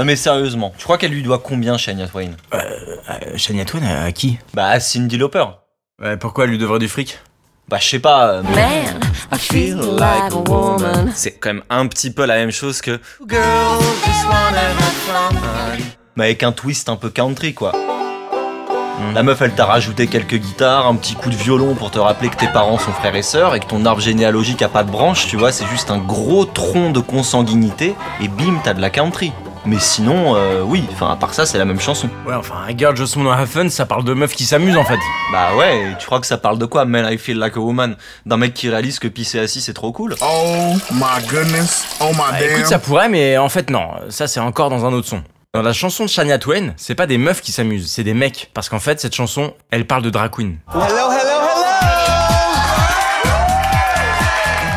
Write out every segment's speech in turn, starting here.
Non mais sérieusement, tu crois qu'elle lui doit combien Shania Twain? Euh, Shania Twain, à, à qui? Bah à Cindy Lauper. Ouais, Pourquoi elle lui devrait du fric? Bah je sais pas. euh, feel like a woman. C'est quand même un petit peu la même chose que Girl, just wanna have fun. Mais avec un twist un peu country quoi. La meuf elle t'a rajouté quelques guitares, un petit coup de violon pour te rappeler que tes parents sont frères et sœurs et que ton arbre généalogique a pas de branche, tu vois, c'est juste un gros tronc de consanguinité et bim t'as de la country. Mais sinon, euh, oui, enfin à part ça c'est la même chanson. Ouais, enfin, un Girl Just Wanna Have Fun, ça parle de meufs qui s'amusent en fait. Bah ouais, tu crois que ça parle de quoi Man I Feel Like a Woman? D'un mec qui réalise que pisser assis c'est trop cool Oh my goodness. Oh my Bah, écoute, ça pourrait, mais en fait, non. Ça, c'est encore dans un autre son. Dans la chanson de Shania Twain, c'est pas des meufs qui s'amusent, c'est des mecs. Parce qu'en fait, cette chanson, elle parle de drag queen.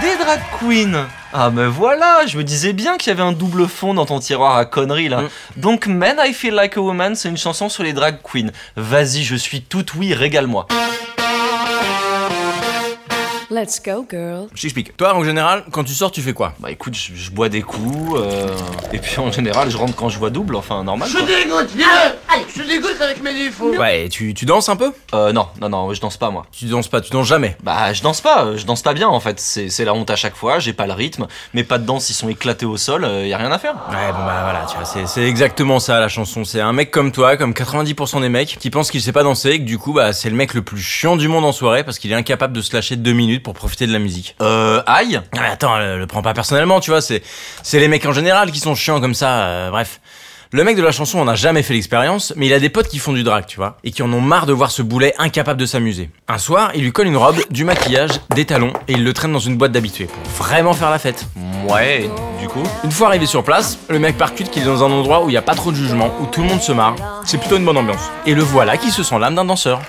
Des drag queens Ah mais voilà, je me disais bien qu'il y avait un double fond dans ton tiroir à conneries là. Mm. Donc Man I Feel Like a Woman, c'est une chanson sur les drag queens. Vas-y, je suis toute oui, régale-moi. Let's go, girl. Je t'explique. Toi, en général, quand tu sors, tu fais quoi? Bah écoute, je, je bois des coups, euh, et puis en général, je rentre quand je vois double, enfin normal. quoi. Ouais, et tu, tu danses un peu? Euh, non, non, non, je danse pas moi. Tu danses pas, tu danses jamais? Bah je danse pas, euh, je danse pas bien en fait, c'est c'est la honte à chaque fois, j'ai pas le rythme, mes pas de danse ils sont éclatés au sol, euh, y a rien à faire. Ouais, bon bah voilà, tu vois, c'est, c'est exactement ça la chanson. C'est un mec comme toi, comme 90% des mecs, qui pense qu'il sait pas danser et que du coup, bah c'est le mec le plus chiant du monde en soirée parce qu'il est incapable de se lâcher deux minutes pour profiter de la musique. Euh, aïe Ah, mais attends, le, le prends pas personnellement, tu vois, c'est, c'est les mecs en général qui sont chiants comme ça, euh, bref. Le mec de la chanson en a jamais fait l'expérience, mais il a des potes qui font du drag, tu vois, et qui en ont marre de voir ce boulet incapable de s'amuser. Un soir, il lui colle une robe, du maquillage, des talons, et il le traîne dans une boîte d'habitués pour vraiment faire la fête. Ouais, du coup Une fois arrivé sur place, le mec percute qu'il est dans un endroit où il y a pas trop de jugement, où tout le monde se marre. C'est plutôt une bonne ambiance. Et le voilà qui se sent l'âme d'un danseur.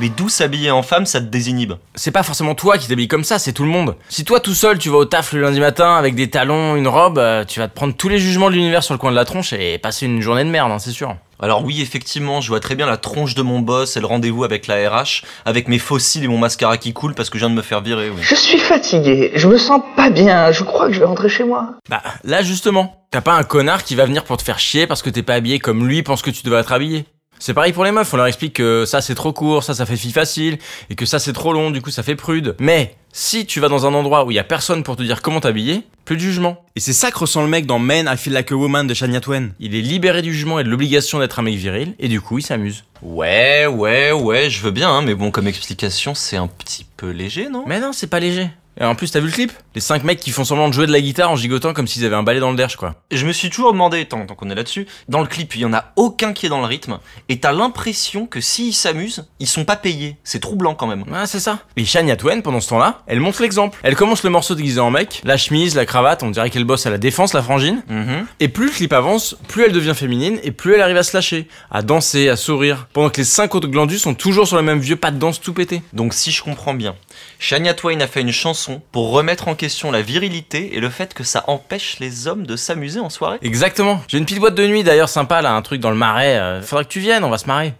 Mais d'où s'habiller en femme, ça te désinhibe C'est pas forcément toi qui t'habilles comme ça, c'est tout le monde. Si toi tout seul tu vas au taf le lundi matin avec des talons, une robe, euh, tu vas te prendre tous les jugements de l'univers sur le coin de la tronche et passer une journée de merde, hein, c'est sûr. Alors oui, effectivement, je vois très bien la tronche de mon boss et le rendez-vous avec la RH, avec mes fossiles et mon mascara qui coule parce que je viens de me faire virer, oui. Je suis fatigué, je me sens pas bien, je crois que je vais rentrer chez moi. Bah là justement, t'as pas un connard qui va venir pour te faire chier parce que t'es pas habillé comme lui pense que tu devrais être habillé. C'est pareil pour les meufs, on leur explique que ça c'est trop court, ça ça fait fille facile, et que ça c'est trop long, du coup ça fait prude. Mais si tu vas dans un endroit où il y a personne pour te dire comment t'habiller, plus de jugement. Et c'est ça que ressent le mec dans Men I Feel Like a Woman de Shania Twain. Il est libéré du jugement et de l'obligation d'être un mec viril, et du coup il s'amuse. Ouais, ouais, ouais, je veux bien, hein, mais bon, comme explication, c'est un petit peu léger, non? Mais non, c'est pas léger. Et en plus, t'as vu le clip? Les cinq mecs qui font semblant de jouer de la guitare en gigotant comme s'ils avaient un balai dans le derche, quoi. Je me suis toujours demandé, tant, tant qu'on est là-dessus, dans le clip, il y en a aucun qui est dans le rythme, et t'as l'impression que s'ils s'amusent, ils sont pas payés. C'est troublant quand même. Ouais, c'est ça. Et Shania Twain, pendant ce temps-là, elle montre l'exemple. Elle commence le morceau déguisé en mec, la chemise, la cravate, on dirait qu'elle bosse à la défense, la frangine. Mhm. Et plus le clip avance, plus elle devient féminine et plus elle arrive à se lâcher, à danser, à sourire, pendant que les cinq autres glandus sont toujours sur le même vieux pas de danse tout pété. Donc si je comprends bien, Shania Twain a fait une chanson pour remettre en question la virilité et le fait que ça empêche les hommes de s'amuser en soirée. Exactement. J'ai une petite boîte de nuit d'ailleurs sympa là, un truc dans le marais. euh, faudra que tu viennes, on va se marrer.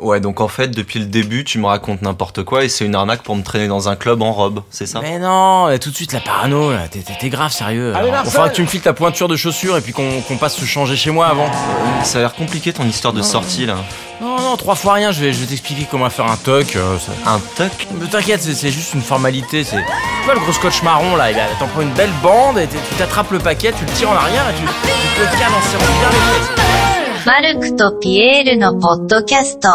Ouais, donc en fait, depuis le début, tu me racontes n'importe quoi et c'est une arnaque pour me traîner dans un club en robe, c'est ça? Mais non, euh, tout de suite la parano là, t'es- t'es t'es grave sérieux. Allez, Alors, Marcel faudra que tu me files ta pointure de chaussure et puis qu'on qu'on passe se changer chez moi avant. Ça a l'air compliqué ton histoire de sortie là. Non, non, trois fois rien, je vais, je vais t'expliquer comment faire un toc. euh, ça- Un toc Mais t'inquiète, c'est c'est juste une formalité. C'est, tu vois le gros scotch marron là, il a- t'en prends une belle bande et t- tu t'attrapes le paquet, tu le tires en arrière et tu, tu te le cales en serrant bien les fesses. マルクとピエールのポッドキャスト